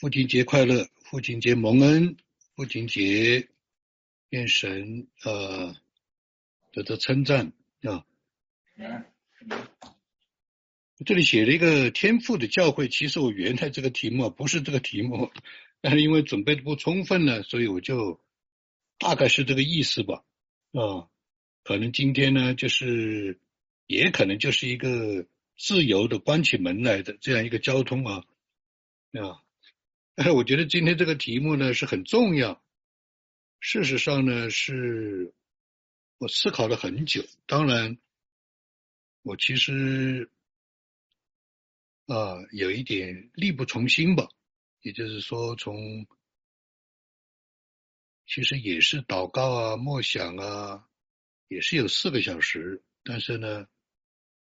父亲节快乐，父亲节蒙恩，父亲节愿神呃得到称赞啊。这里写了一个天赋的教会，其实我原来这个题目不是这个题目，但是因为准备的不充分呢，所以我就大概是这个意思吧啊。可能今天呢，就是也可能就是一个自由的关起门来的这样一个交通啊啊。我觉得今天这个题目呢是很重要。事实上呢，是我思考了很久。当然，我其实啊有一点力不从心吧。也就是说，从其实也是祷告啊、默想啊，也是有四个小时。但是呢，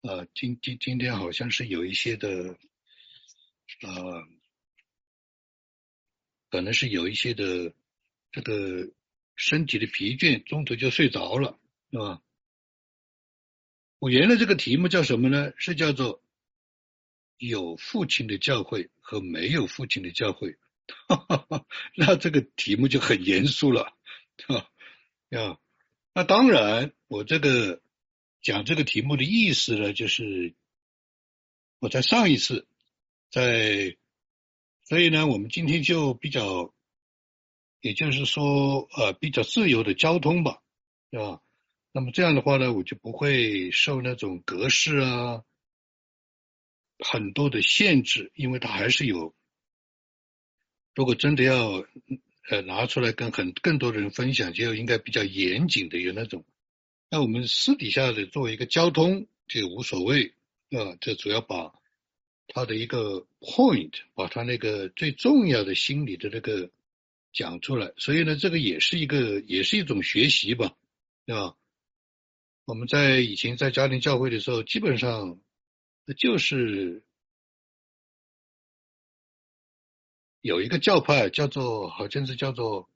啊，今今今天好像是有一些的啊。可能是有一些的这个身体的疲倦，中途就睡着了，是吧？我原来这个题目叫什么呢？是叫做有父亲的教会和没有父亲的教会。那这个题目就很严肃了，啊！那当然，我这个讲这个题目的意思呢，就是我在上一次在。所以呢，我们今天就比较，也就是说，呃，比较自由的交通吧，对吧？那么这样的话呢，我就不会受那种格式啊很多的限制，因为它还是有。如果真的要呃拿出来跟很更多的人分享，就应该比较严谨的有那种。那我们私底下的作为一个交通就无所谓，啊，这主要把。他的一个 point，把他那个最重要的心理的那个讲出来，所以呢，这个也是一个，也是一种学习吧，对吧？我们在以前在家庭教会的时候，基本上就是有一个教派叫做，好像是叫做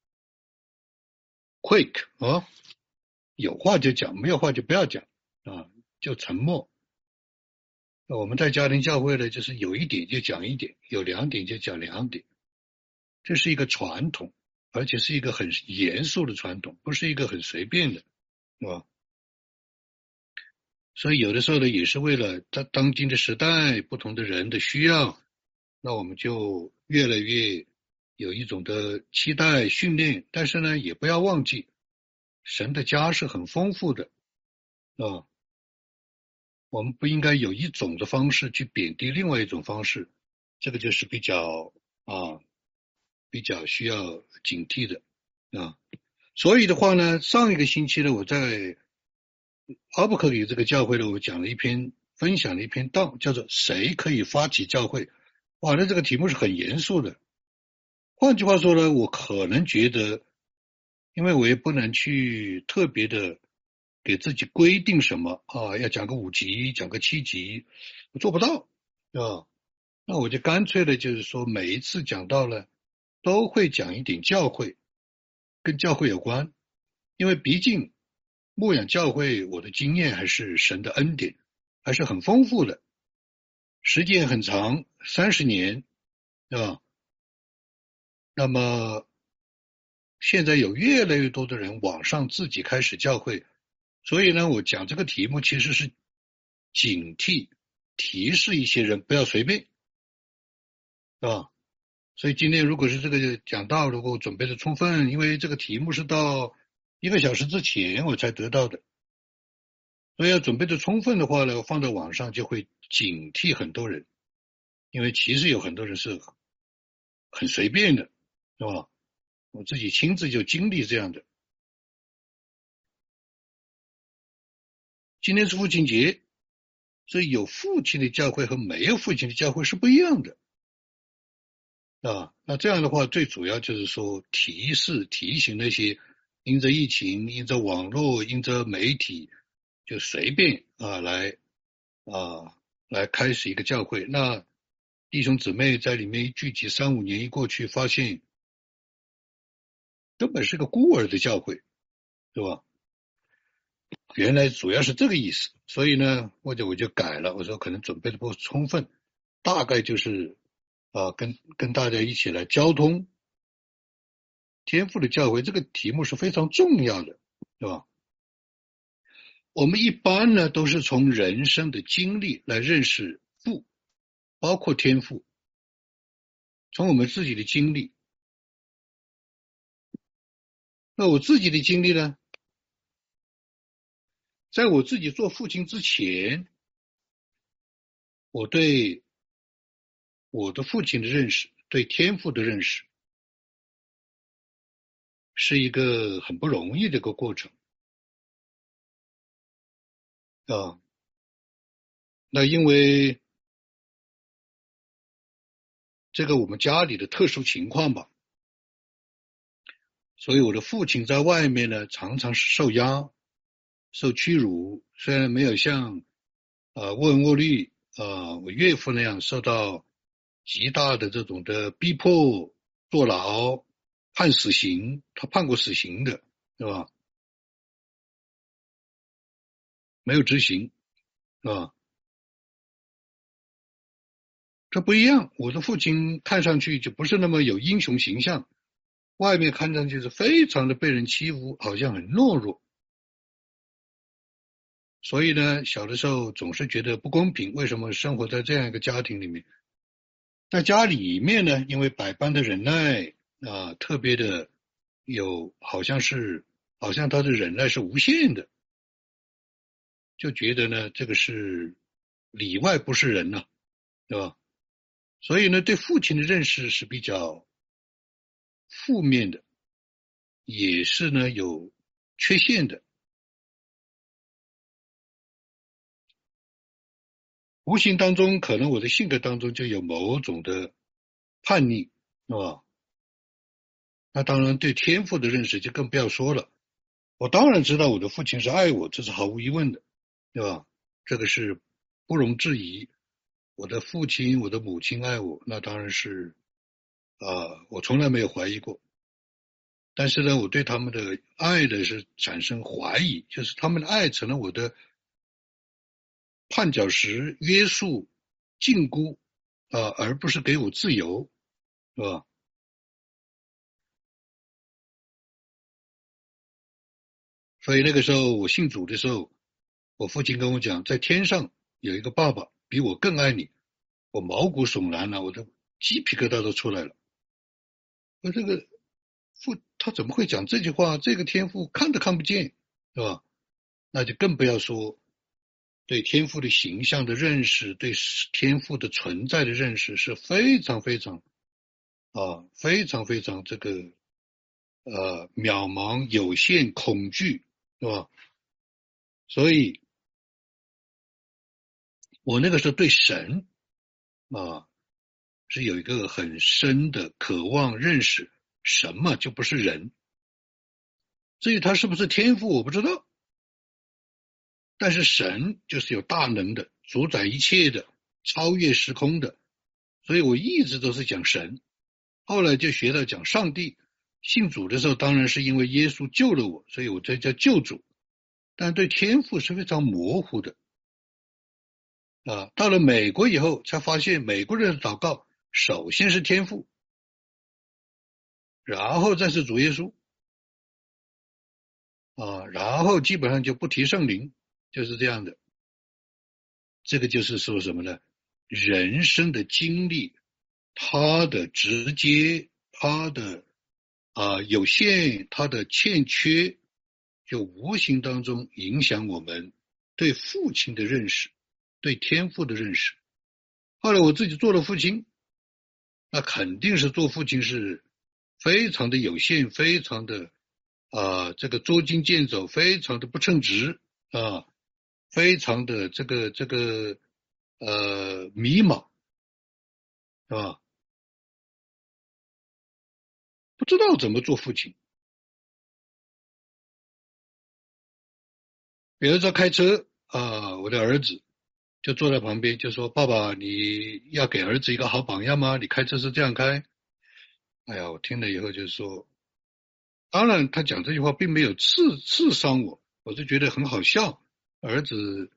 quick 啊，有话就讲，没有话就不要讲啊，就沉默。那我们在家庭教会呢，就是有一点就讲一点，有两点就讲两点，这是一个传统，而且是一个很严肃的传统，不是一个很随便的，是吧？所以有的时候呢，也是为了当当今的时代不同的人的需要，那我们就越来越有一种的期待训练，但是呢，也不要忘记神的家是很丰富的，啊。我们不应该有一种的方式去贬低另外一种方式，这个就是比较啊比较需要警惕的啊。所以的话呢，上一个星期呢，我在阿布克里这个教会呢，我讲了一篇分享了一篇道，叫做“谁可以发起教会”。哇，那这个题目是很严肃的。换句话说呢，我可能觉得，因为我也不能去特别的。给自己规定什么啊？要讲个五级，讲个七级，做不到，啊，那我就干脆的，就是说每一次讲到了，都会讲一点教会，跟教会有关，因为毕竟牧养教会，我的经验还是神的恩典，还是很丰富的，时间很长，三十年，对吧？那么现在有越来越多的人网上自己开始教会。所以呢，我讲这个题目其实是警惕、提示一些人不要随便，啊？所以今天如果是这个讲到，如果准备的充分，因为这个题目是到一个小时之前我才得到的，所以要准备的充分的话呢，放在网上就会警惕很多人，因为其实有很多人是很随便的，是吧？我自己亲自就经历这样的。今天是父亲节，所以有父亲的教会和没有父亲的教会是不一样的啊。那这样的话，最主要就是说提示、提醒那些因着疫情、因着网络、因着媒体就随便啊来啊来开始一个教会。那弟兄姊妹在里面聚集三五年一过去，发现根本是个孤儿的教会，对吧？原来主要是这个意思，所以呢，或者我就改了，我说可能准备的不充分，大概就是啊，跟跟大家一起来交通天赋的教诲，这个题目是非常重要的，对吧？我们一般呢都是从人生的经历来认识父，包括天赋，从我们自己的经历。那我自己的经历呢？在我自己做父亲之前，我对我的父亲的认识，对天赋的认识，是一个很不容易的一个过程啊。那因为这个我们家里的特殊情况吧。所以我的父亲在外面呢，常常是受压、受屈辱。虽然没有像呃沃恩沃利啊我岳父那样受到极大的这种的逼迫、坐牢、判死刑，他判过死刑的，对吧？没有执行，是吧？这不一样。我的父亲看上去就不是那么有英雄形象。外面看上去是非常的被人欺负，好像很懦弱，所以呢，小的时候总是觉得不公平。为什么生活在这样一个家庭里面？在家里面呢，因为百般的忍耐啊，特别的有，好像是好像他的忍耐是无限的，就觉得呢，这个是里外不是人呐，对吧？所以呢，对父亲的认识是比较。负面的也是呢，有缺陷的，无形当中可能我的性格当中就有某种的叛逆，是吧？那当然对天赋的认识就更不要说了。我当然知道我的父亲是爱我，这是毫无疑问的，对吧？这个是不容置疑。我的父亲、我的母亲爱我，那当然是。啊，我从来没有怀疑过，但是呢，我对他们的爱的是产生怀疑，就是他们的爱成了我的绊脚石、约束、禁锢啊，而不是给我自由，是吧？所以那个时候我信主的时候，我父亲跟我讲，在天上有一个爸爸比我更爱你，我毛骨悚然了，我的鸡皮疙瘩都出来了。那这个父他怎么会讲这句话？这个天赋看都看不见，是吧？那就更不要说对天赋的形象的认识，对天赋的存在的认识是非常非常啊，非常非常这个呃渺茫、有限、恐惧，是吧？所以，我那个时候对神啊。是有一个很深的渴望认识什么就不是人，至于他是不是天赋我不知道，但是神就是有大能的，主宰一切的，超越时空的，所以我一直都是讲神，后来就学到讲上帝。信主的时候当然是因为耶稣救了我，所以我这叫救主，但对天赋是非常模糊的啊。到了美国以后才发现美国人的祷告。首先是天赋，然后再是主耶稣，啊，然后基本上就不提圣灵，就是这样的。这个就是说什么呢？人生的经历，他的直接，他的啊有限，他的欠缺，就无形当中影响我们对父亲的认识，对天赋的认识。后来我自己做了父亲。那肯定是做父亲是非常的有限，非常的啊，这个捉襟见肘，非常的不称职啊，非常的这个这个呃迷茫，是吧？不知道怎么做父亲。比如说开车啊，我的儿子。就坐在旁边，就说：“爸爸，你要给儿子一个好榜样吗？你开车是这样开。”哎呀，我听了以后就说：“当然，他讲这句话并没有刺刺伤我，我就觉得很好笑。儿子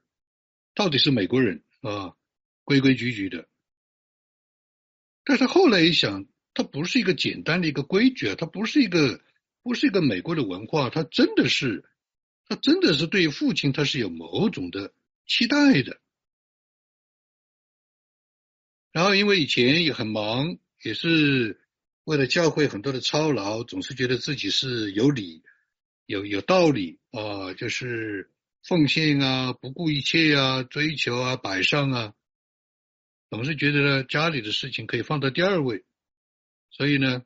到底是美国人啊，规规矩矩的。但是后来一想，它不是一个简单的一个规矩啊，它不是一个不是一个美国的文化，它真的是，它真的是对父亲他是有某种的期待的。然后因为以前也很忙，也是为了教会很多的操劳，总是觉得自己是有理、有有道理啊，就是奉献啊，不顾一切啊，追求啊，摆上啊。总是觉得呢，家里的事情可以放到第二位，所以呢，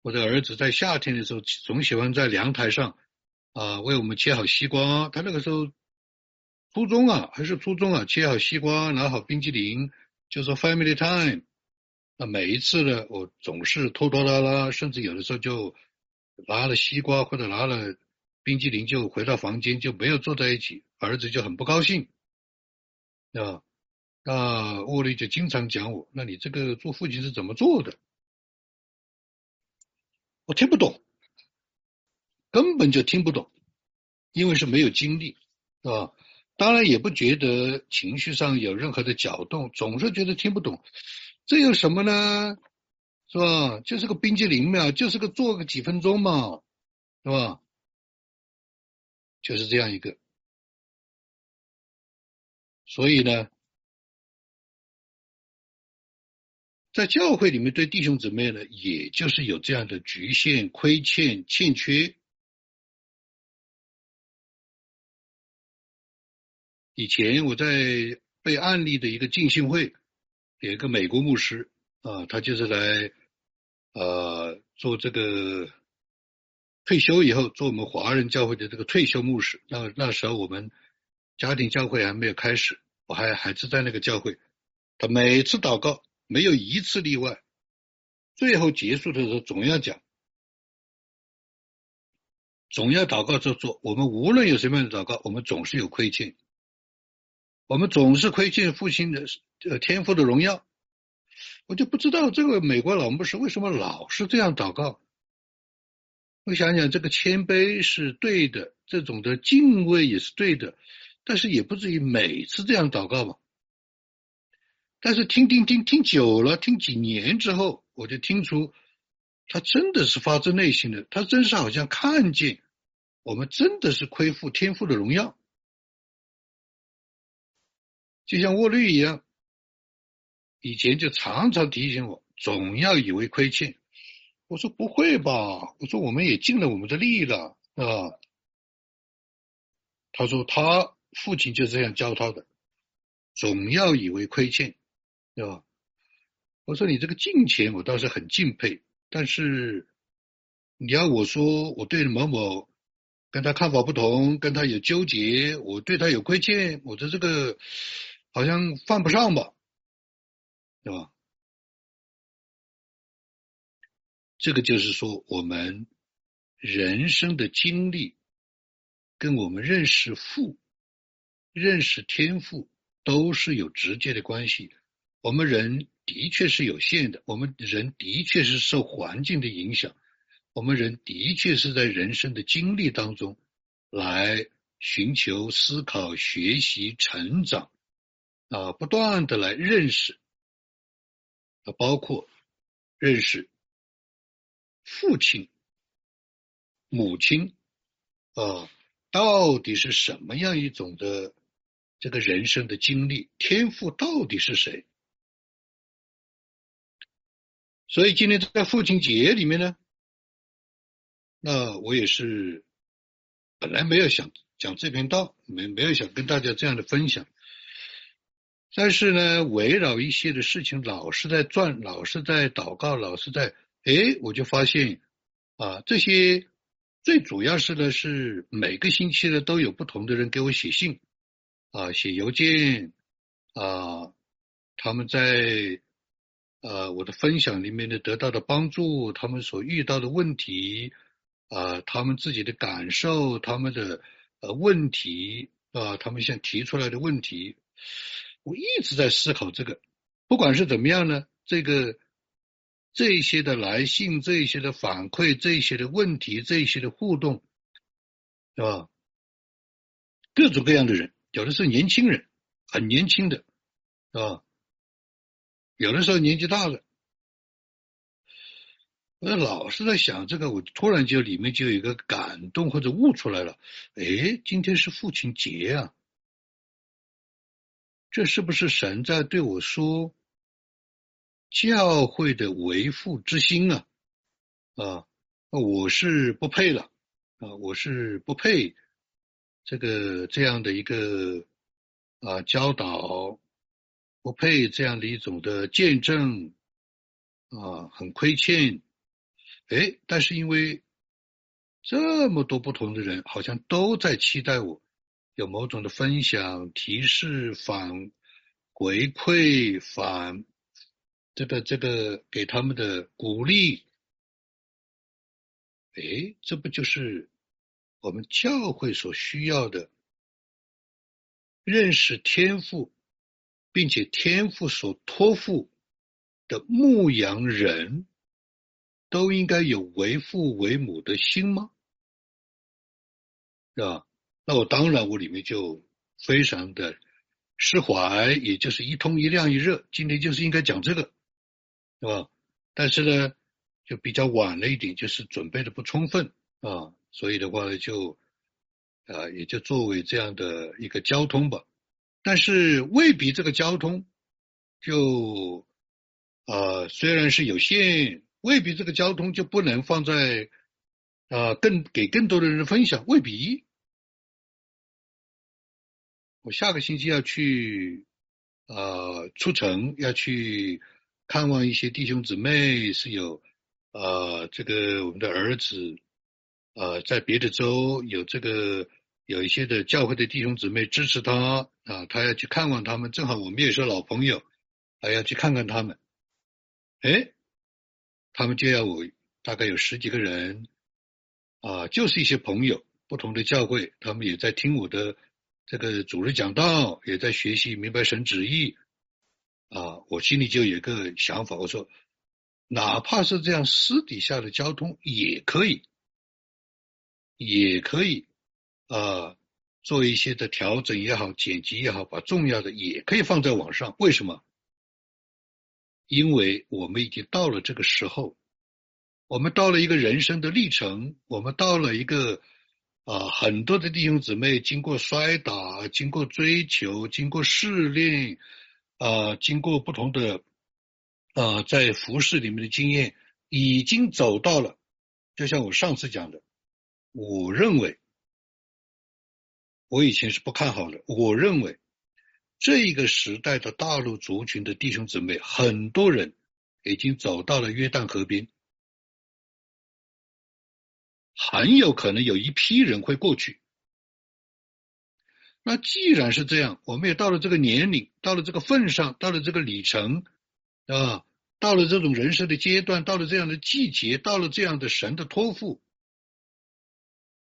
我的儿子在夏天的时候总喜欢在阳台上啊为我们切好西瓜。他那个时候初中啊还是初中啊，切好西瓜，拿好冰激凌，就说 family time。那每一次呢，我总是拖拖拉拉，甚至有的时候就拿了西瓜或者拿了冰激凌就回到房间，就没有坐在一起，儿子就很不高兴啊。那沃利就经常讲我，那你这个做父亲是怎么做的？我听不懂，根本就听不懂，因为是没有经历，是吧？当然也不觉得情绪上有任何的搅动，总是觉得听不懂。这有什么呢？是吧？就是个冰激凌嘛，就是个做个几分钟嘛，是吧？就是这样一个，所以呢。在教会里面，对弟兄姊妹呢，也就是有这样的局限、亏欠、欠缺。以前我在被案例的一个敬信会，有一个美国牧师啊，他就是来呃做这个退休以后做我们华人教会的这个退休牧师。那那时候我们家庭教会还没有开始，我还还是在那个教会。他每次祷告。没有一次例外，最后结束的时候总要讲，总要祷告做做。我们无论有什么样的祷告，我们总是有亏欠，我们总是亏欠父亲的呃天赋的荣耀。我就不知道这个美国老牧师为什么老是这样祷告。我想想，这个谦卑是对的，这种的敬畏也是对的，但是也不至于每次这样祷告吧。但是听听听听久了，听几年之后，我就听出他真的是发自内心的，他真是好像看见我们真的是亏负天赋的荣耀，就像沃律一样，以前就常常提醒我，总要以为亏欠。我说不会吧，我说我们也尽了我们的力了啊。他说他父亲就这样教他的，总要以为亏欠。对吧？我说你这个敬钱，我倒是很敬佩，但是你要我说我对某某跟他看法不同，跟他有纠结，我对他有亏欠，我的这个好像犯不上吧？对吧？这个就是说，我们人生的经历跟我们认识父、认识天赋都是有直接的关系。我们人的确是有限的，我们人的确是受环境的影响，我们人的确是在人生的经历当中来寻求、思考、学习、成长啊，不断的来认识啊，包括认识父亲、母亲啊，到底是什么样一种的这个人生的经历，天赋到底是谁？所以今天在父亲节里面呢，那我也是本来没有想讲这篇道，没没有想跟大家这样的分享，但是呢，围绕一些的事情老是在转，老是在祷告，老是在，哎，我就发现啊，这些最主要是呢，是每个星期呢都有不同的人给我写信啊，写邮件啊，他们在。呃，我的分享里面呢得到的帮助，他们所遇到的问题，啊，他们自己的感受，他们的呃问题，啊，他们想提出来的问题，我一直在思考这个。不管是怎么样呢，这个这些的来信，这些的反馈，这些的问题，这些的互动，是吧？各种各样的人，有的是年轻人，很年轻的，是吧？有的时候年纪大了，我老是在想这个，我突然就里面就有一个感动或者悟出来了。哎，今天是父亲节啊，这是不是神在对我说教会的为父之心啊？啊，我是不配了啊，我是不配这个这样的一个啊教导。不配这样的一种的见证啊，很亏欠。哎，但是因为这么多不同的人，好像都在期待我有某种的分享、提示、反回馈、反这个这个给他们的鼓励。哎，这不就是我们教会所需要的认识天赋？并且天赋所托付的牧羊人，都应该有为父为母的心吗？是吧？那我当然，我里面就非常的释怀，也就是一通一亮一热。今天就是应该讲这个，是吧？但是呢，就比较晚了一点，就是准备的不充分啊，所以的话呢，就啊，也就作为这样的一个交通吧。但是未必这个交通就啊虽然是有限，未必这个交通就不能放在啊更给更多的人分享，未必。我下个星期要去呃出城，要去看望一些弟兄姊妹，是有呃这个我们的儿子呃在别的州有这个。有一些的教会的弟兄姊妹支持他啊，他要去看望他们，正好我们也是老朋友，还要去看看他们。哎，他们就要我大概有十几个人啊，就是一些朋友，不同的教会，他们也在听我的这个主日讲道，也在学习明白神旨意啊。我心里就有个想法，我说，哪怕是这样私底下的交通也可以，也可以。啊，做一些的调整也好，剪辑也好，把重要的也可以放在网上。为什么？因为我们已经到了这个时候，我们到了一个人生的历程，我们到了一个啊，很多的弟兄姊妹经过摔打，经过追求，经过试炼，啊，经过不同的啊，在服饰里面的经验，已经走到了。就像我上次讲的，我认为。我以前是不看好的。我认为这一个时代的大陆族群的弟兄姊妹，很多人已经走到了约旦河边，很有可能有一批人会过去。那既然是这样，我们也到了这个年龄，到了这个份上，到了这个里程啊，到了这种人生的阶段，到了这样的季节，到了这样的神的托付，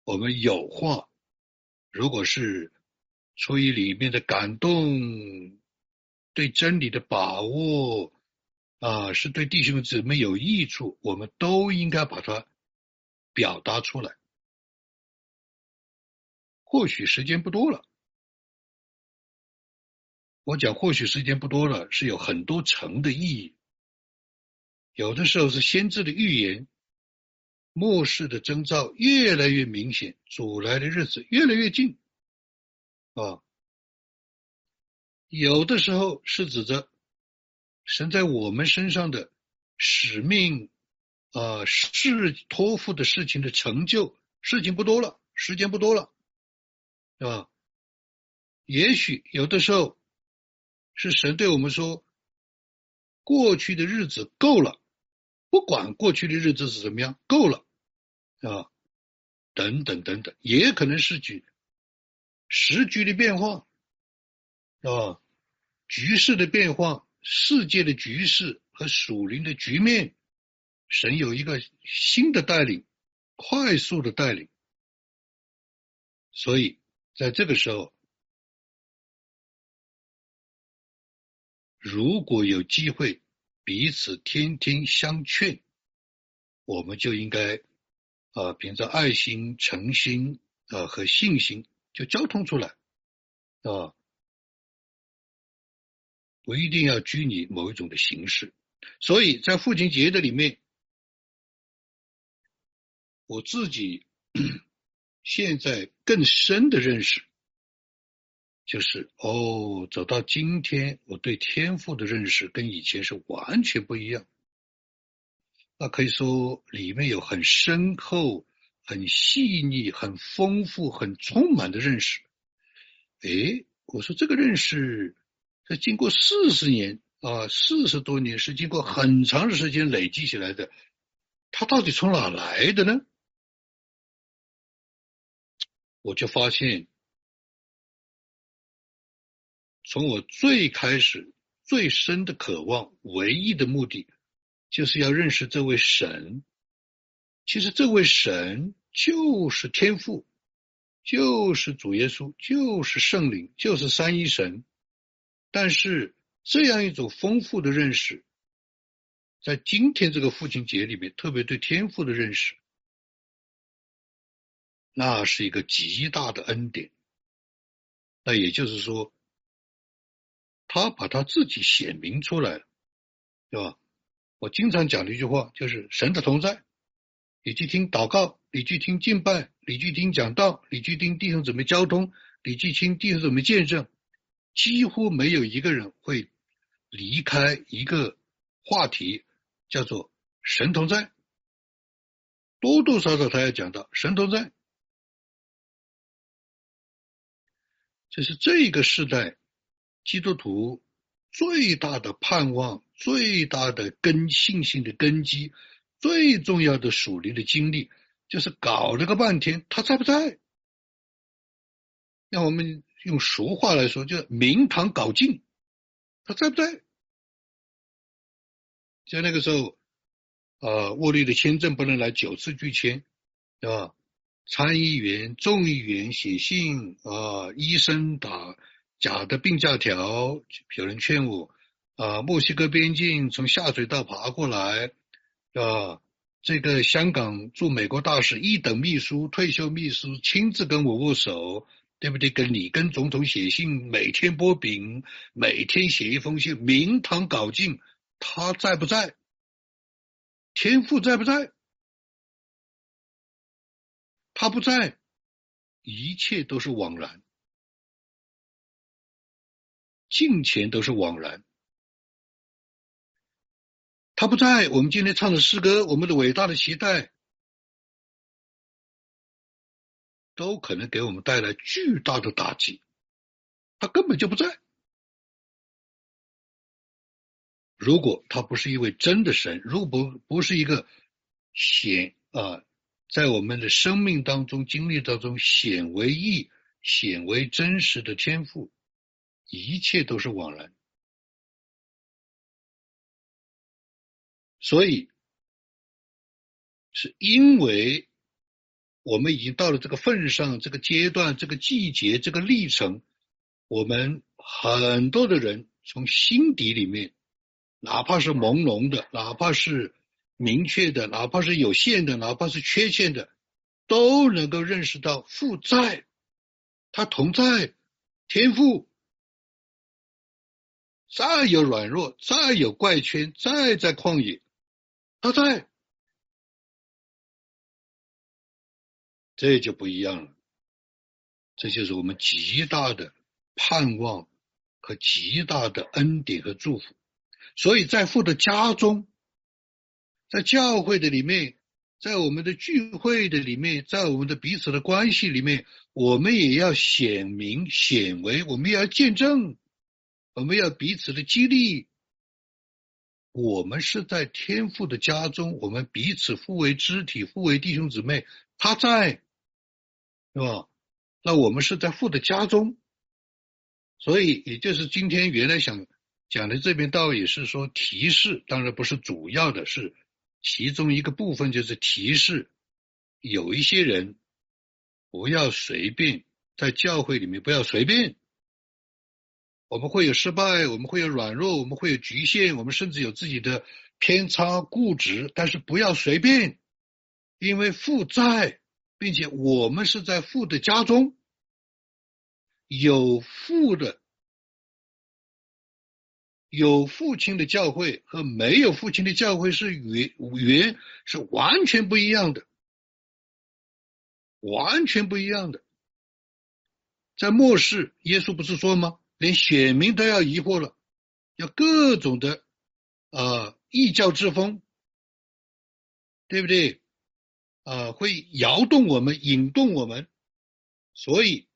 我们有话。如果是出于里面的感动，对真理的把握啊，是对弟兄姊妹有益处，我们都应该把它表达出来。或许时间不多了，我讲或许时间不多了，是有很多层的意义。有的时候是先知的预言。末世的征兆越来越明显，主来的日子越来越近啊！有的时候是指着神在我们身上的使命啊，事托付的事情的成就，事情不多了，时间不多了，啊？也许有的时候是神对我们说，过去的日子够了，不管过去的日子是怎么样，够了。啊，等等等等，也可能是局时局的变化，啊，局势的变化，世界的局势和属灵的局面，神有一个新的带领，快速的带领，所以在这个时候，如果有机会彼此天天相劝，我们就应该。啊，凭着爱心、诚心啊和信心，就交通出来啊，不一定要拘泥某一种的形式。所以在父亲节的里面，我自己 现在更深的认识，就是哦，走到今天，我对天赋的认识跟以前是完全不一样。那可以说里面有很深厚、很细腻、很丰富、很充满的认识。哎，我说这个认识，在经过四十年啊，四十多年是经过很长的时间累积起来的，它到底从哪来的呢？我就发现，从我最开始、最深的渴望、唯一的目的。就是要认识这位神，其实这位神就是天父，就是主耶稣，就是圣灵，就是三一神。但是这样一种丰富的认识，在今天这个父亲节里面，特别对天父的认识，那是一个极大的恩典。那也就是说，他把他自己显明出来了，对吧？我经常讲的一句话就是“神的同在”，你去听祷告，你去听敬拜，你去听讲道，你去听弟兄姊妹交通，你去听弟兄姊妹见证，几乎没有一个人会离开一个话题，叫做“神同在”。多多少少他要讲到“神同在”，这是这个时代基督徒最大的盼望。最大的根信心的根基，最重要的属灵的经历，就是搞了个半天，他在不在？那我们用俗话来说，就是明堂搞尽，他在不在？像那个时候，啊，沃利的签证不能来九次拒签，对吧？参议员、众议员写信啊，医生打假的病假条，有人劝我。啊，墨西哥边境从下水道爬过来，啊，这个香港驻美国大使一等秘书、退休秘书亲自跟我握手，对不对？跟你跟总统写信，每天拨饼，每天写一封信，明堂搞尽，他在不在？天赋在不在？他不在，一切都是枉然，金钱都是枉然。他不在，我们今天唱的诗歌，我们的伟大的期待，都可能给我们带来巨大的打击。他根本就不在。如果他不是一位真的神，如果不不是一个显啊，在我们的生命当中、经历当中显为义、显为真实的天赋，一切都是枉然。所以，是因为我们已经到了这个份上、这个阶段、这个季节、这个历程，我们很多的人从心底里面，哪怕是朦胧的，哪怕是明确的，哪怕是有限的，哪怕是缺陷的，都能够认识到负债，他同在，天赋。再有软弱，再有怪圈，再在旷野。他在，这就不一样了。这就是我们极大的盼望和极大的恩典和祝福。所以在父的家中，在教会的里面，在我们的聚会的里面，在我们的彼此的关系里面，我们也要显明显为，我们也要见证，我们要彼此的激励。我们是在天父的家中，我们彼此互为肢体，互为弟兄姊妹。他在，是吧？那我们是在父的家中，所以也就是今天原来想讲的这边道也是说提示，当然不是主要的，是其中一个部分，就是提示有一些人不要随便在教会里面不要随便。我们会有失败，我们会有软弱，我们会有局限，我们甚至有自己的偏差、固执。但是不要随便，因为父在，并且我们是在父的家中，有父的有父亲的教会和没有父亲的教会是原原是完全不一样的，完全不一样的。在末世，耶稣不是说吗？连选民都要疑惑了，要各种的啊异教之风，对不对？啊，会摇动我们，引动我们。所以，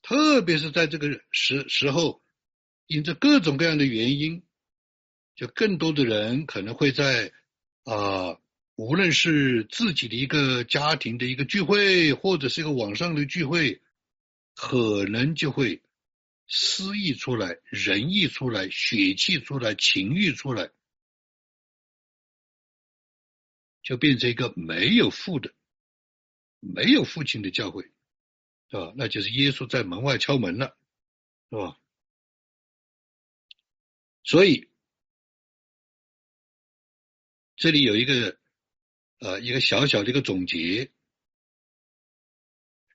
特别是在这个时时候。因着各种各样的原因，就更多的人可能会在啊，无论是自己的一个家庭的一个聚会，或者是一个网上的聚会，可能就会私意出来、仁义出来、血气出来、情欲出来，就变成一个没有父的、没有父亲的教会，是吧？那就是耶稣在门外敲门了，是吧？所以，这里有一个呃一个小小的一个总结，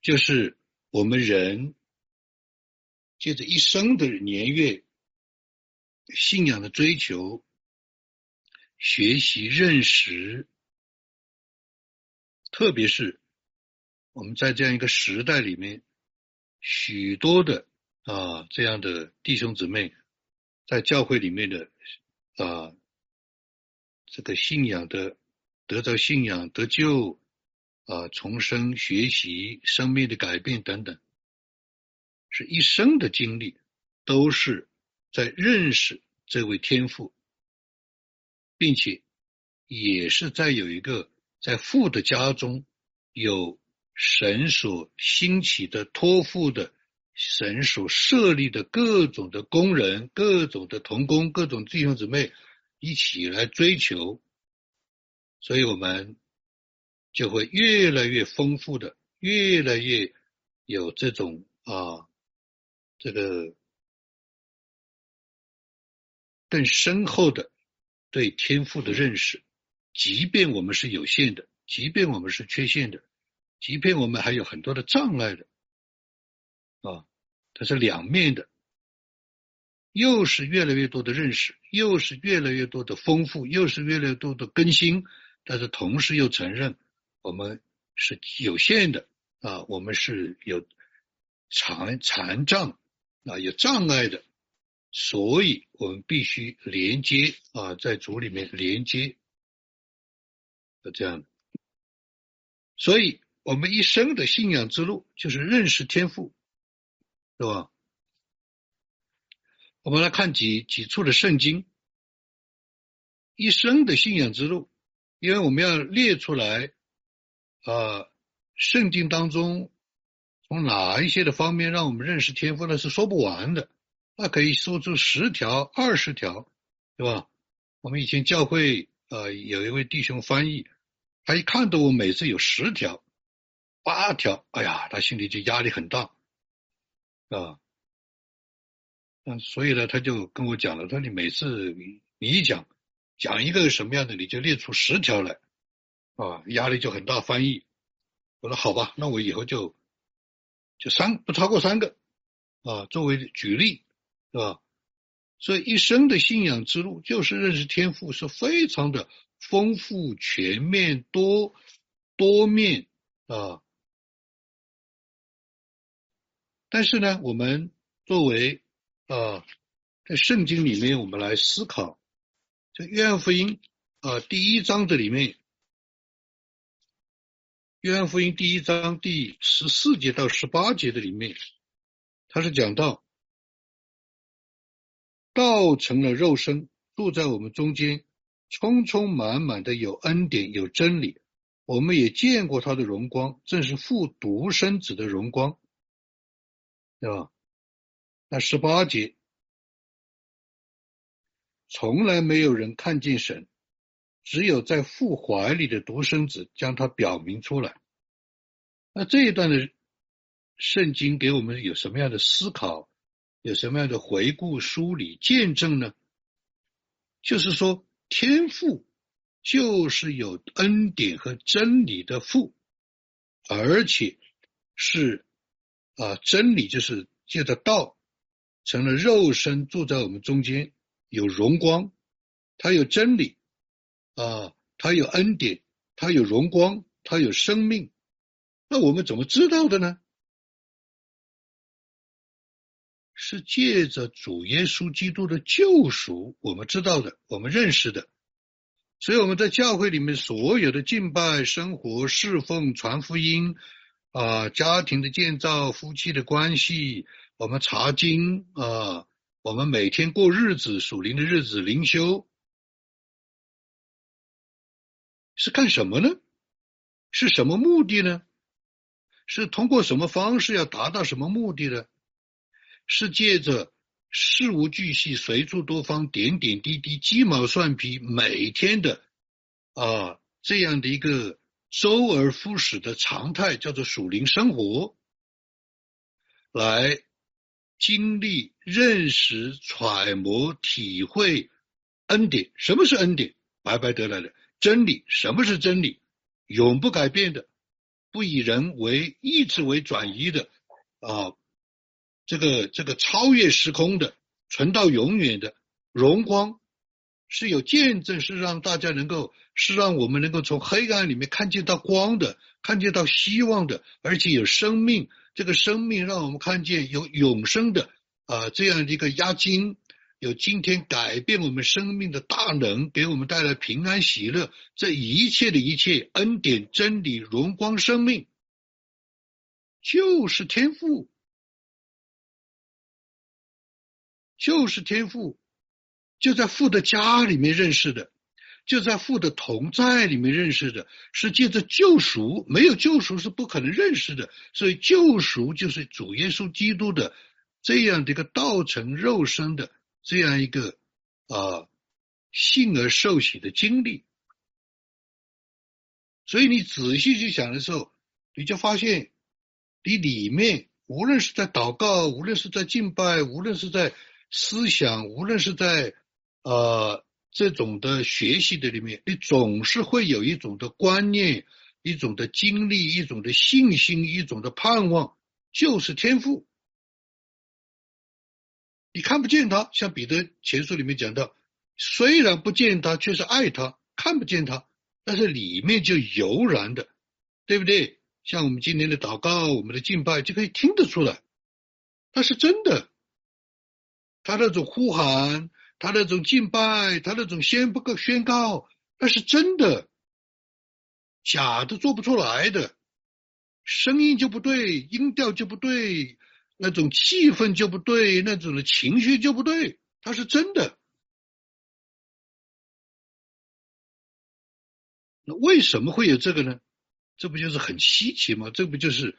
就是我们人借着一生的年月、信仰的追求、学习认识，特别是我们在这样一个时代里面，许多的啊这样的弟兄姊妹。在教会里面的啊，这个信仰的得着信仰得救啊，重生学习生命的改变等等，是一生的经历，都是在认识这位天父，并且也是在有一个在父的家中有神所兴起的托付的。神所设立的各种的工人、各种的童工、各种弟兄姊妹一起来追求，所以我们就会越来越丰富的，越来越有这种啊，这个更深厚的对天赋的认识。即便我们是有限的，即便我们是缺陷的，即便我们还有很多的障碍的。啊，它是两面的，又是越来越多的认识，又是越来越多的丰富，又是越来越多的更新，但是同时又承认我们是有限的啊，我们是有残残障啊，有障碍的，所以我们必须连接啊，在主里面连接，是这样，所以我们一生的信仰之路就是认识天赋。是吧？我们来看几几处的圣经，一生的信仰之路，因为我们要列出来，啊，圣经当中从哪一些的方面让我们认识天赋呢？是说不完的，那可以说出十条、二十条，对吧？我们以前教会呃有一位弟兄翻译，他一看到我每次有十条、八条，哎呀，他心里就压力很大。啊，那所以呢，他就跟我讲了，他说你每次你一讲讲一个什么样的，你就列出十条来，啊，压力就很大。翻译，我说好吧，那我以后就就三不超过三个，啊，作为举例，是吧？所以一生的信仰之路，就是认识天赋，是非常的丰富、全面、多多面啊。但是呢，我们作为啊，在圣经里面，我们来思考，这约翰福音啊第一章的里面，约翰福音第一章第十四节到十八节的里面，他是讲到道成了肉身，住在我们中间，充充满满的有恩典有真理，我们也见过他的荣光，正是父独生子的荣光。对吧？那十八节，从来没有人看见神，只有在父怀里的独生子将他表明出来。那这一段的圣经给我们有什么样的思考？有什么样的回顾、梳理、见证呢？就是说，天父就是有恩典和真理的父，而且是。啊，真理就是借着道成了肉身住在我们中间有荣光，他有真理啊，他有恩典，他有荣光，他有生命。那我们怎么知道的呢？是借着主耶稣基督的救赎，我们知道的，我们认识的。所以我们在教会里面所有的敬拜、生活、侍奉、传福音啊，家庭的建造、夫妻的关系，我们查经啊，我们每天过日子、属灵的日子、灵修，是干什么呢？是什么目的呢？是通过什么方式要达到什么目的呢？是借着事无巨细、随处多方、点点滴滴、鸡毛蒜皮，每天的啊这样的一个周而复始的常态，叫做属灵生活，来经历、认识、揣摩、体会恩典。什么是恩典？白白得来的真理。什么是真理？永不改变的，不以人为意志为转移的啊。这个这个超越时空的、存到永远的荣光，是有见证，是让大家能够，是让我们能够从黑暗里面看见到光的，看见到希望的，而且有生命。这个生命让我们看见有永生的啊，这样的一个押金，有今天改变我们生命的大能，给我们带来平安喜乐。这一切的一切恩典、真理、荣光、生命，就是天赋。就是天赋，就在父的家里面认识的，就在父的同在里面认识的，是借着救赎，没有救赎是不可能认识的。所以救赎就是主耶稣基督的这样的一个道成肉身的这样一个啊幸而受洗的经历。所以你仔细去想的时候，你就发现你里面无论是在祷告，无论是在敬拜，无论是在思想无论是在呃这种的学习的里面，你总是会有一种的观念、一种的经历、一种的信心、一种的盼望，就是天赋。你看不见他，像彼得前书里面讲到，虽然不见他，却是爱他；看不见他，但是里面就油然的，对不对？像我们今天的祷告、我们的敬拜，就可以听得出来，他是真的。他那种呼喊，他那种敬拜，他那种宣不宣告，那是真的，假的做不出来的，声音就不对，音调就不对，那种气氛就不对，那种的情绪就不对，他是真的。那为什么会有这个呢？这不就是很稀奇吗？这不就是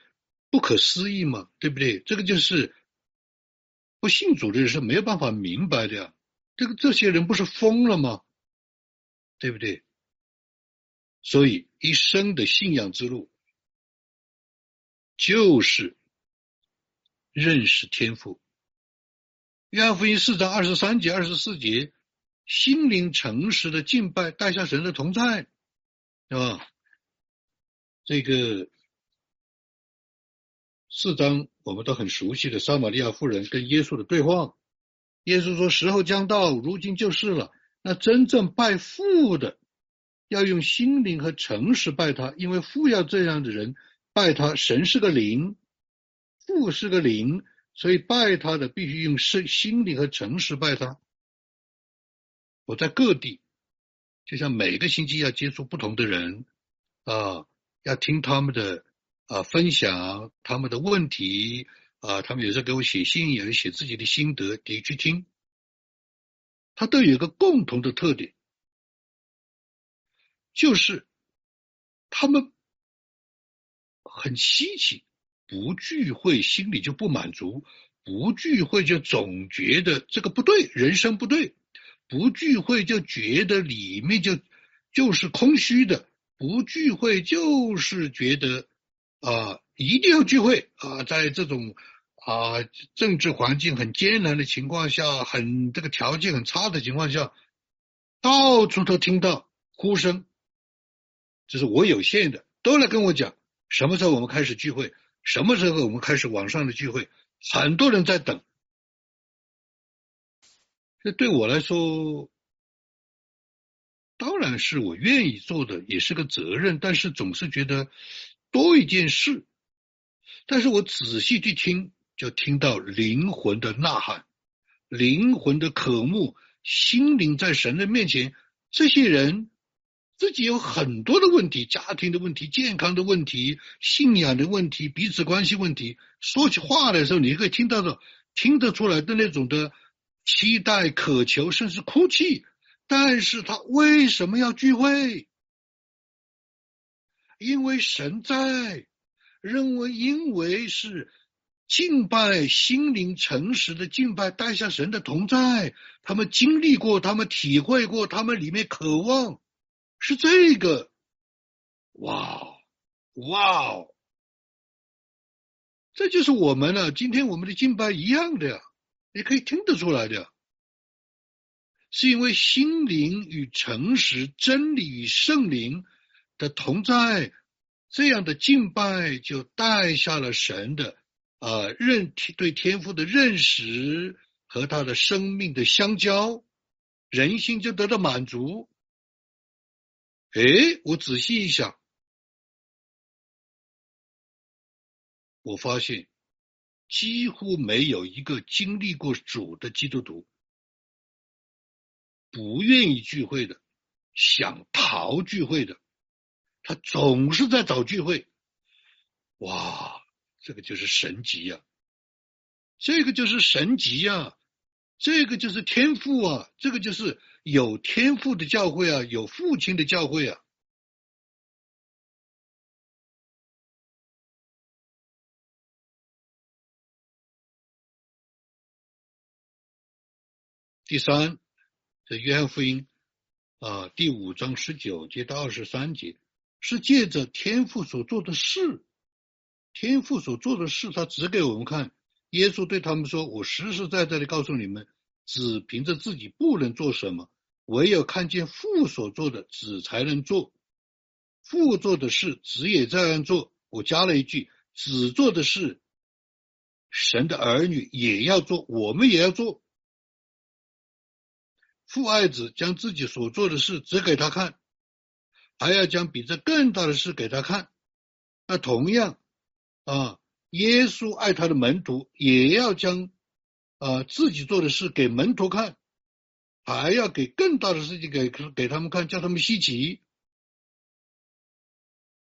不可思议吗？对不对？这个就是。不信主的人是没有办法明白的呀，这个这些人不是疯了吗？对不对？所以一生的信仰之路就是认识天赋。约翰福音四章二十三节、二十四节，心灵诚实的敬拜，带下神的同在，是吧？这个。四章我们都很熟悉的撒玛利亚妇人跟耶稣的对话，耶稣说：“时候将到，如今就是了。那真正拜父的，要用心灵和诚实拜他，因为父要这样的人拜他。神是个灵，父是个灵，所以拜他的必须用心心灵和诚实拜他。我在各地，就像每个星期要接触不同的人啊，要听他们的。”啊，分享他们的问题啊，他们有时候给我写信，有人写自己的心得，你去听，他都有一个共同的特点，就是他们很稀奇，不聚会心里就不满足，不聚会就总觉得这个不对，人生不对，不聚会就觉得里面就就是空虚的，不聚会就是觉得。啊，一定要聚会啊！在这种啊政治环境很艰难的情况下，很这个条件很差的情况下，到处都听到呼声，就是我有限的，都来跟我讲什么时候我们开始聚会，什么时候我们开始网上的聚会，很多人在等。这对我来说，当然是我愿意做的，也是个责任。但是总是觉得多一件事。但是我仔细去听，就听到灵魂的呐喊，灵魂的渴慕，心灵在神的面前，这些人自己有很多的问题，家庭的问题、健康的问题、信仰的问题、彼此关系问题。说起话的时候，你可以听到的、听得出来的那种的。期待、渴求，甚至哭泣，但是他为什么要聚会？因为神在，认为因为是敬拜，心灵诚实的敬拜，带下神的同在，他们经历过，他们体会过，他们里面渴望是这个。哇，哇，这就是我们呢，今天我们的敬拜一样的呀。你可以听得出来的，是因为心灵与诚实、真理与圣灵的同在，这样的敬拜就带下了神的啊认对天赋的认识和他的生命的相交，人心就得到满足。哎，我仔细一想，我发现。几乎没有一个经历过主的基督徒不愿意聚会的，想逃聚会的，他总是在找聚会。哇，这个就是神级呀！这个就是神级呀！这个就是天赋啊！这个就是有天赋的教会啊，有父亲的教会啊！第三，这约翰福音啊，第五章十九节到二十三节，是借着天父所做的事，天父所做的事，他指给我们看。耶稣对他们说：“我实实在在的告诉你们，只凭着自己不能做什么，唯有看见父所做的，子才能做。父做的事，子也这样做。我加了一句：子做的事，神的儿女也要做，我们也要做。”父爱子将自己所做的事指给他看，还要将比这更大的事给他看。那同样啊，耶稣爱他的门徒，也要将啊自己做的事给门徒看，还要给更大的事情给给他们看，叫他们稀奇。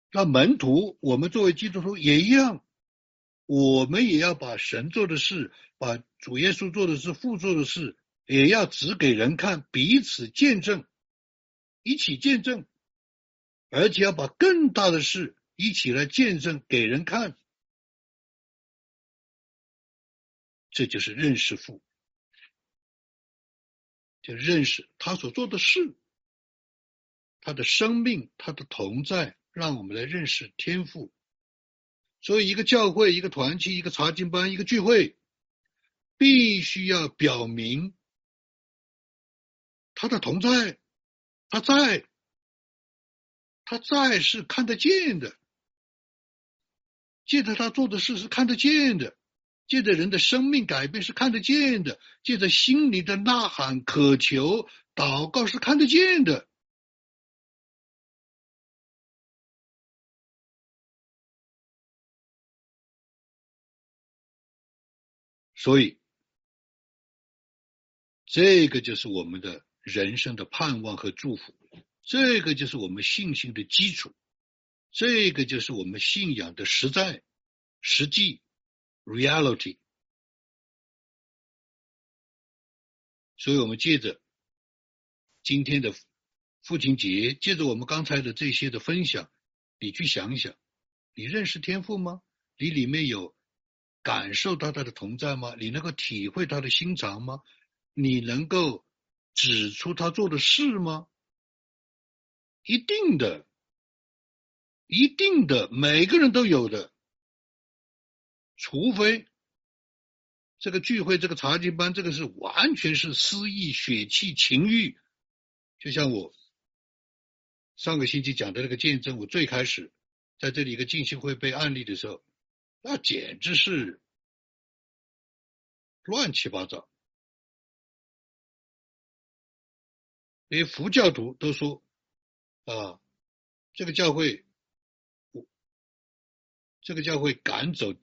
那门徒，我们作为基督徒也一样，我们也要把神做的事，把主耶稣做的事，父做的事。也要指给人看，彼此见证，一起见证，而且要把更大的事一起来见证给人看，这就是认识父，就认识他所做的事，他的生命，他的同在，让我们来认识天赋。所以，一个教会、一个团契、一个查经班、一个聚会，必须要表明。他的同在，他在，他在是看得见的，借着他做的事是看得见的，借着人的生命改变是看得见的，借着心里的呐喊、渴求、祷告是看得见的，所以这个就是我们的。人生的盼望和祝福，这个就是我们信心的基础，这个就是我们信仰的实在、实际 （reality）。所以，我们借着今天的父亲节，借着我们刚才的这些的分享，你去想一想：你认识天赋吗？你里面有感受到他的同在吗？你能够体会他的心肠吗？你能够？指出他做的事吗？一定的，一定的，每个人都有的。除非这个聚会、这个茶经班，这个是完全是私意、血气、情欲。就像我上个星期讲的那个见证，我最开始在这里一个进修会被案例的时候，那简直是乱七八糟。连佛教徒都说啊，这个教会，这个教会赶走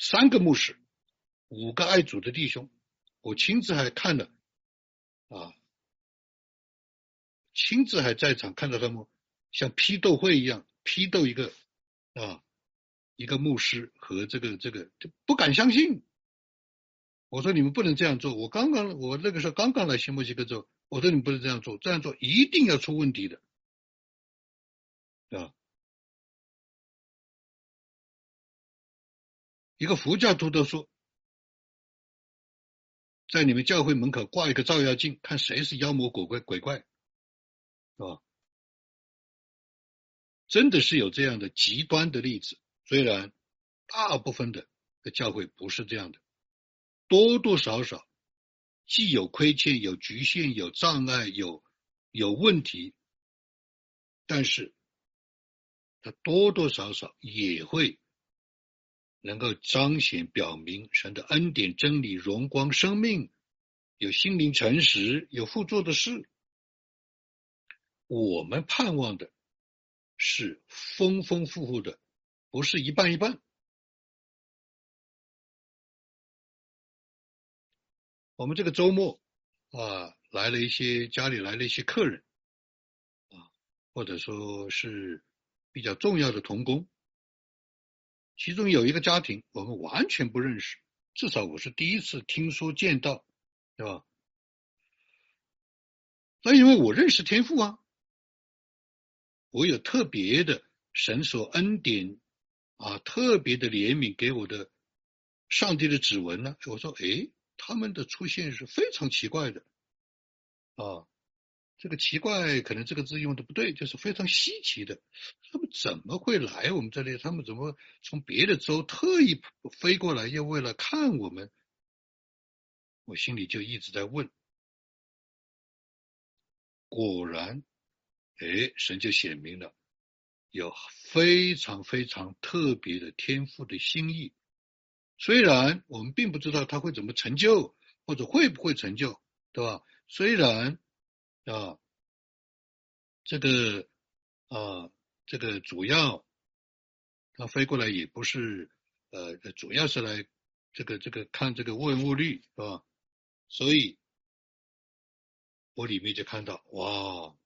三个牧师，五个爱主的弟兄，我亲自还看了啊，亲自还在场看到他们像批斗会一样批斗一个啊。一个牧师和这个这个就不敢相信，我说你们不能这样做。我刚刚我那个时候刚刚来新墨西哥州，我说你们不能这样做，这样做一定要出问题的，啊！一个佛教徒都说，在你们教会门口挂一个照妖镜，看谁是妖魔鬼怪鬼怪，是吧？真的是有这样的极端的例子。虽然大部分的的教会不是这样的，多多少少既有亏欠、有局限、有障碍、有有问题，但是它多多少少也会能够彰显、表明神的恩典、真理、荣光、生命，有心灵诚实、有互作的事。我们盼望的是丰丰富富的。不是一半一半。我们这个周末啊，来了一些家里来了一些客人啊，或者说是比较重要的童工。其中有一个家庭，我们完全不认识，至少我是第一次听说见到，对吧？那因为我认识天父啊，我有特别的神所恩典。啊，特别的怜悯给我的上帝的指纹呢？我说，哎，他们的出现是非常奇怪的啊。这个奇怪，可能这个字用的不对，就是非常稀奇的。他们怎么会来我们这里？他们怎么从别的州特意飞过来，又为了看我们？我心里就一直在问。果然，哎，神就显明了。有非常非常特别的天赋的心意，虽然我们并不知道他会怎么成就，或者会不会成就，对吧？虽然啊，这个啊，这个主要他飞过来也不是呃，主要是来这个这个看这个无文物率，是吧？所以，我里面就看到哇。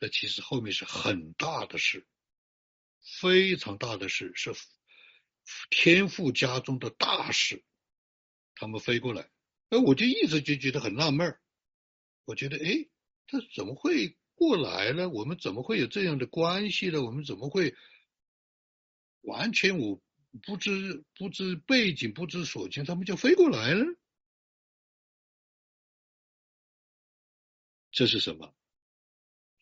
那其实后面是很大的事，非常大的事，是天父家中的大事。他们飞过来，哎，我就一直就觉得很纳闷儿。我觉得，哎，他怎么会过来呢？我们怎么会有这样的关系呢？我们怎么会完全我不知不知背景、不知所情，他们就飞过来了？这是什么？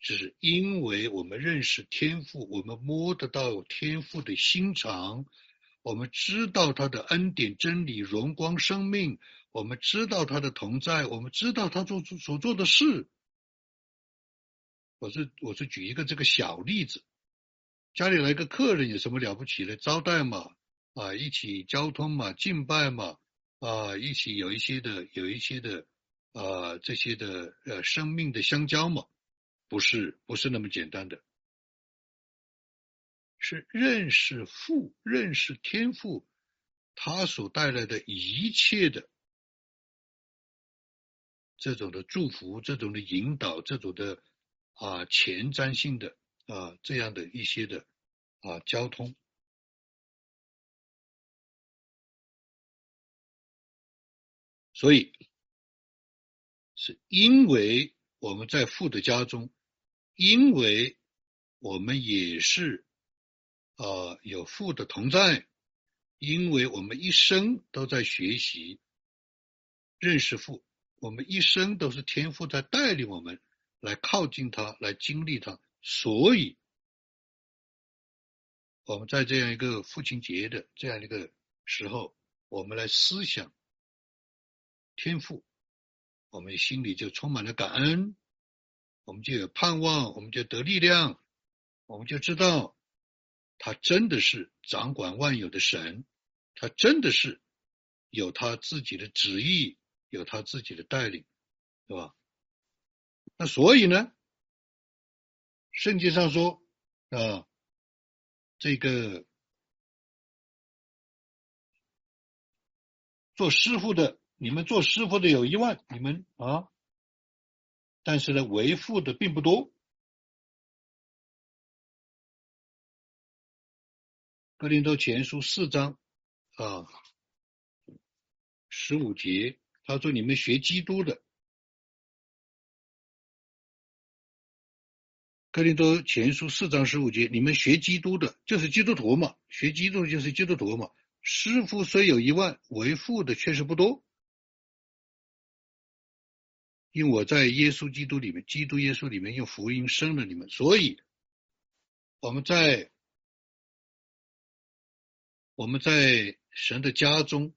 就是因为我们认识天赋，我们摸得到天赋的心肠，我们知道他的恩典、真理、荣光、生命，我们知道他的同在，我们知道他做所做的事。我是我是举一个这个小例子，家里来个客人有什么了不起的？招待嘛，啊，一起交通嘛，敬拜嘛，啊，一起有一些的有一些的啊这些的呃生命的相交嘛。不是不是那么简单的，是认识父，认识天赋，他所带来的一切的这种的祝福，这种的引导，这种的啊前瞻性的啊这样的一些的啊交通，所以是因为我们在父的家中。因为我们也是啊有父的同在，因为我们一生都在学习认识父，我们一生都是天父在带领我们来靠近他，来经历他，所以我们在这样一个父亲节的这样一个时候，我们来思想天父，我们心里就充满了感恩。我们就有盼望，我们就得力量，我们就知道他真的是掌管万有的神，他真的是有他自己的旨意，有他自己的带领。对吧？那所以呢，圣经上说啊，这个做师傅的，你们做师傅的有一万，你们啊，但是呢，为父的并不多。格林多前书四章啊十五节，他说：“你们学基督的。”格林多前书四章十五节，你们学基督的，就是基督徒嘛，学基督就是基督徒嘛。师傅虽有一万，为父的确实不多。因为我在耶稣基督里面，基督耶稣里面用福音生了你们，所以我们在。我们在神的家中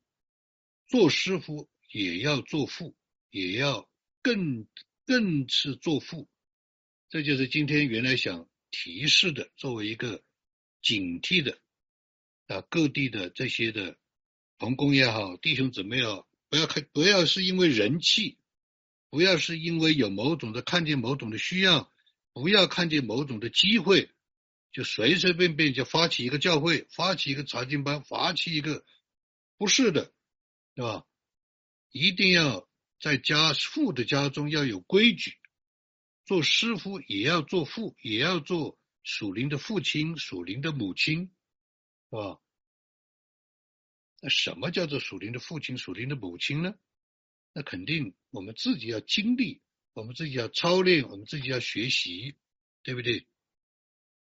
做师傅，也要做父，也要更更是做父。这就是今天原来想提示的，作为一个警惕的啊，各地的这些的同工也好，弟兄姊妹也好，不要看，不要是因为人气，不要是因为有某种的看见某种的需要，不要看见某种的机会。就随随便便就发起一个教会，发起一个查经班，发起一个，不是的，对吧？一定要在家父的家中要有规矩，做师傅也要做父，也要做属灵的父亲、属灵的母亲，是吧？那什么叫做属灵的父亲、属灵的母亲呢？那肯定我们自己要经历，我们自己要操练，我们自己要学习，对不对？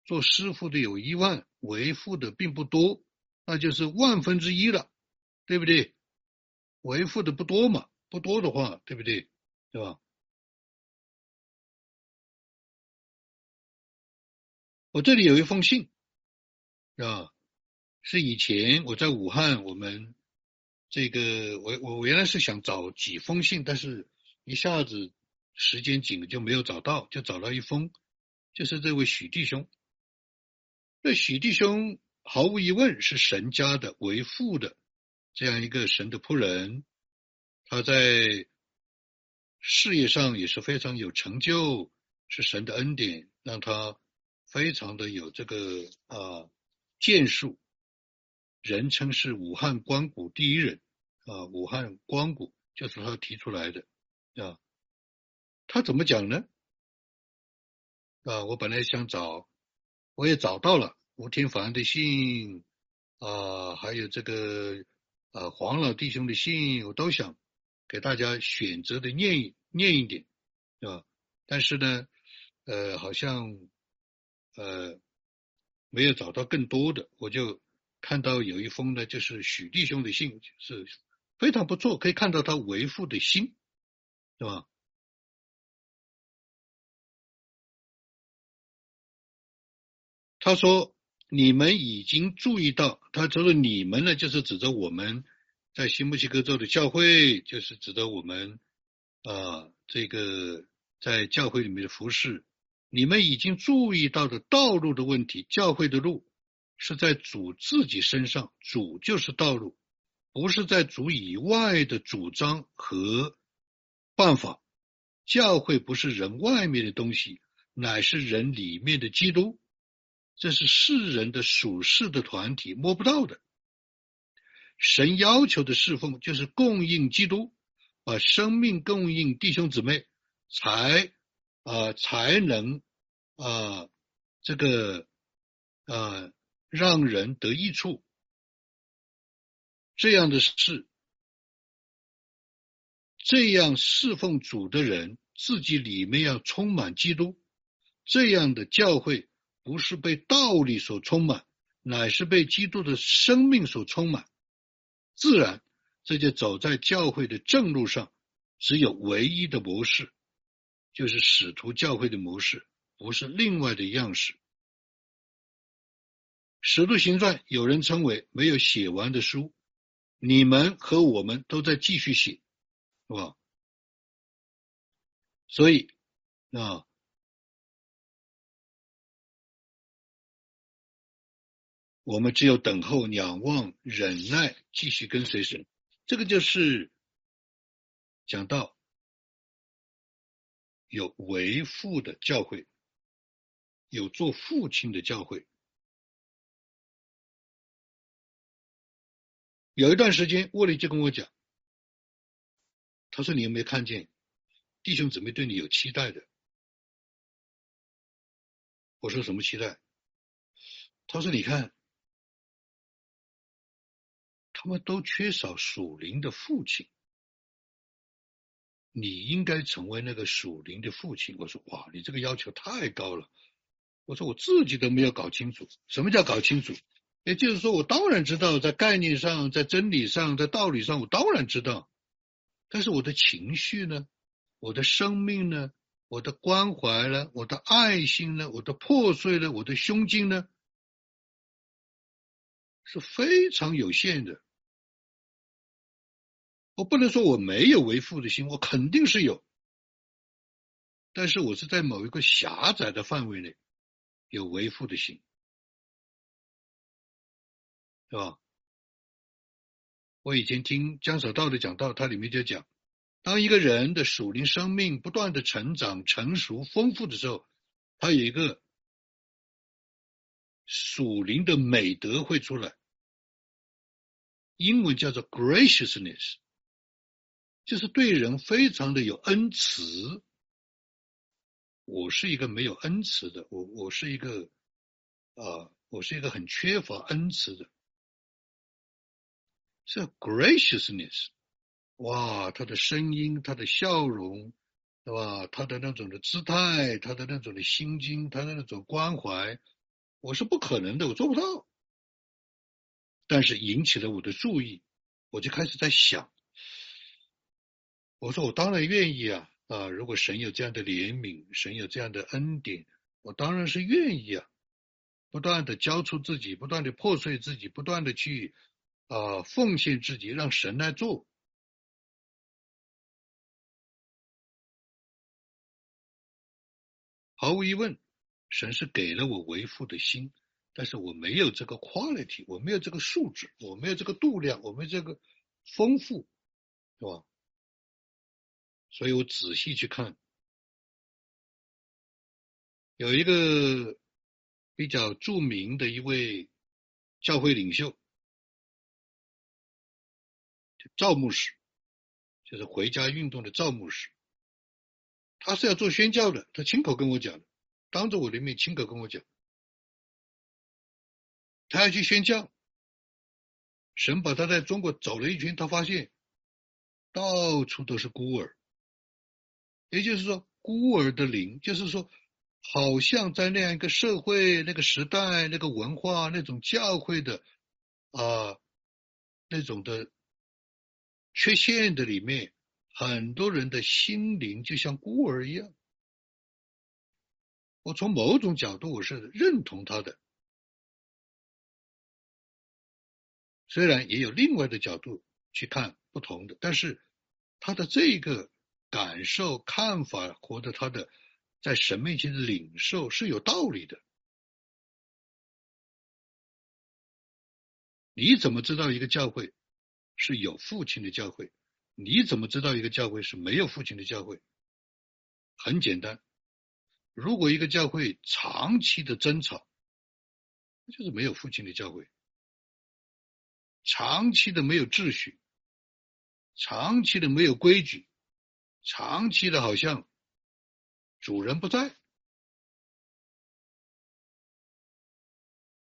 做师傅的有一万，为父的并不多，那就是万分之一了，对不对？为父的不多嘛，不多的话，对不对？对吧？我这里有一封信，啊，是以前我在武汉，我们这个我我我原来是想找几封信，但是一下子时间紧就没有找到，就找到一封，就是这位许弟兄。这许弟兄毫无疑问是神家的为父的这样一个神的仆人，他在事业上也是非常有成就，是神的恩典让他非常的有这个啊建树，人称是武汉光谷第一人啊，武汉光谷就是他提出来的啊，他怎么讲呢？啊，我本来想找。我也找到了吴天凡的信啊，还有这个呃黄老弟兄的信，我都想给大家选择的念一念一点，啊？但是呢，呃，好像呃没有找到更多的，我就看到有一封呢，就是许弟兄的信，是非常不错，可以看到他为父的心，是吧？他说：“你们已经注意到，他说的你们呢，就是指着我们在新墨西哥州的教会，就是指的我们啊，这个在教会里面的服饰。你们已经注意到的道路的问题，教会的路是在主自己身上，主就是道路，不是在主以外的主张和办法。教会不是人外面的东西，乃是人里面的基督。”这是世人的属世的团体摸不到的。神要求的侍奉就是供应基督，把生命供应弟兄姊妹，才啊才能啊这个啊让人得益处。这样的事，这样侍奉主的人，自己里面要充满基督，这样的教会。不是被道理所充满，乃是被基督的生命所充满。自然，这就走在教会的正路上。只有唯一的模式，就是使徒教会的模式，不是另外的样式。使徒行传有人称为没有写完的书，你们和我们都在继续写，是吧？所以啊。我们只有等候、仰望、忍耐，继续跟随神。这个就是讲到有为父的教诲，有做父亲的教诲。有一段时间，沃利就跟我讲，他说：“你有没有看见弟兄姊妹对你有期待的？”我说：“什么期待？”他说：“你看，他们都缺少属灵的父亲。”你应该成为那个属灵的父亲。我说哇，你这个要求太高了。我说我自己都没有搞清楚，什么叫搞清楚？也就是说，我当然知道，在概念上，在真理上，在道理上，我当然知道。但是我的情绪呢？我的生命呢？我的关怀呢？我的爱心呢？我的破碎呢？我的胸襟呢？是非常有限的。我不能说我没有为父的心，我肯定是有，但是我是在某一个狭窄的范围内有为父的心，是吧？我以前听江守道的讲道，他里面就讲，当一个人的属灵生命不断的成长、成熟、丰富的时候，他有一个属灵的美德会出来，英文叫做 graciousness。就是对人非常的有恩慈。我是一个没有恩慈的，我我是一个啊，我是一个很缺乏恩慈的。这 graciousness，哇，他的声音，他的笑容，对吧？他的那种的姿态，他的那种的心经，他的那种关怀，我是不可能的，我做不到。但是引起了我的注意，我就开始在想。我说我当然愿意啊啊！如果神有这样的怜悯，神有这样的恩典，我当然是愿意啊！不断的交出自己，不断的破碎自己，不断的去啊奉献自己，让神来做。毫无疑问，神是给了我为父的心，但是我没有这个 quality，我没有这个素质，我没有这个度量，我没有这个丰富，是吧？所以我仔细去看，有一个比较著名的一位教会领袖，赵牧师，就是回家运动的赵牧师，他是要做宣教的，他亲口跟我讲的，当着我的面亲口跟我讲，他要去宣教，神把他在中国走了一圈，他发现到处都是孤儿。也就是说，孤儿的灵，就是说，好像在那样一个社会、那个时代、那个文化、那种教会的啊那种的缺陷的里面，很多人的心灵就像孤儿一样。我从某种角度我是认同他的，虽然也有另外的角度去看不同的，但是他的这个。感受、看法或者他的在神面前的领受是有道理的。你怎么知道一个教会是有父亲的教会？你怎么知道一个教会是没有父亲的教会？很简单，如果一个教会长期的争吵，那就是没有父亲的教会；长期的没有秩序，长期的没有规矩。长期的，好像主人不在，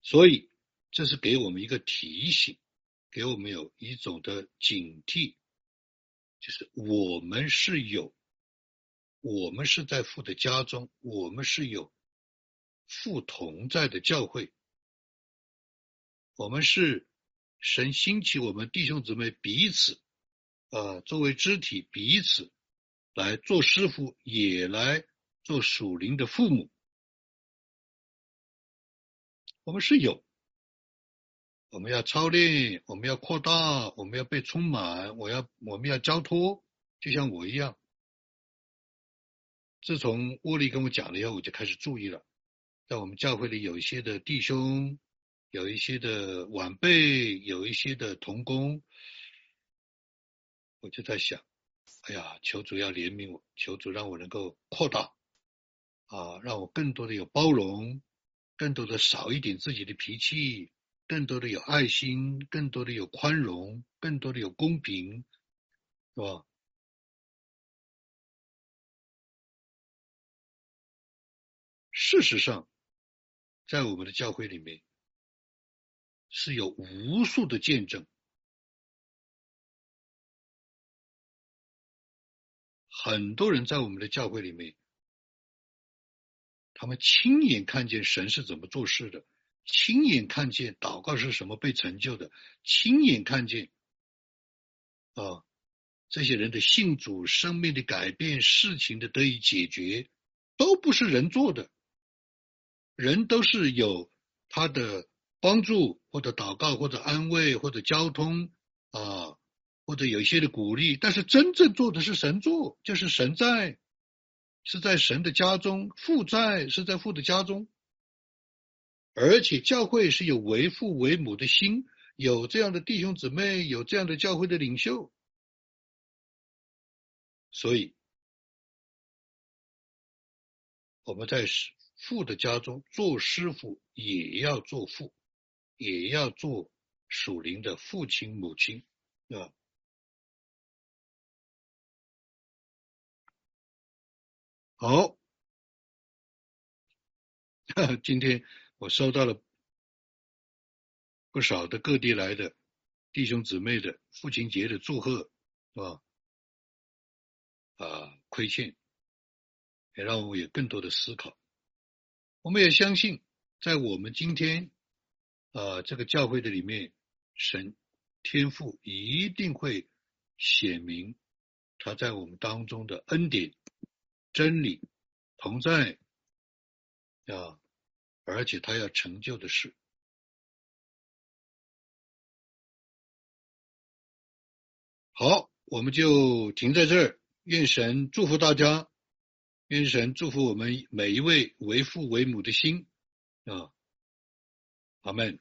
所以这是给我们一个提醒，给我们有一种的警惕，就是我们是有，我们是在父的家中，我们是有父同在的教会，我们是神兴起我们弟兄姊妹彼此，呃，作为肢体彼此。来做师傅，也来做属灵的父母。我们是有，我们要操练，我们要扩大，我们要被充满，我要我们要交托，就像我一样。自从沃利跟我讲了以后，我就开始注意了，在我们教会里有一些的弟兄，有一些的晚辈，有一些的童工，我就在想。哎呀，求主要怜悯我，求主让我能够扩大啊，让我更多的有包容，更多的少一点自己的脾气，更多的有爱心，更多的有宽容，更多的有公平，是吧？事实上，在我们的教会里面，是有无数的见证。很多人在我们的教会里面，他们亲眼看见神是怎么做事的，亲眼看见祷告是什么被成就的，亲眼看见啊这些人的信主、生命的改变、事情的得以解决，都不是人做的。人都是有他的帮助，或者祷告，或者安慰，或者交通啊，或者有一些的鼓励。但是真正做的是神做，就是神在，是在神的家中，父在是在父的家中，而且教会是有为父为母的心，有这样的弟兄姊妹，有这样的教会的领袖，所以我们在。父的家中做师傅也要做父，也要做属灵的父亲母亲，啊。好，今天我收到了不少的各地来的弟兄姊妹的父亲节的祝贺，是吧？啊，亏欠，也让我有更多的思考。我们也相信，在我们今天，呃，这个教会的里面，神天赋一定会显明他在我们当中的恩典、真理同在啊，而且他要成就的事。好，我们就停在这儿。愿神祝福大家。愿神祝福我们每一位为父为母的心啊，阿门。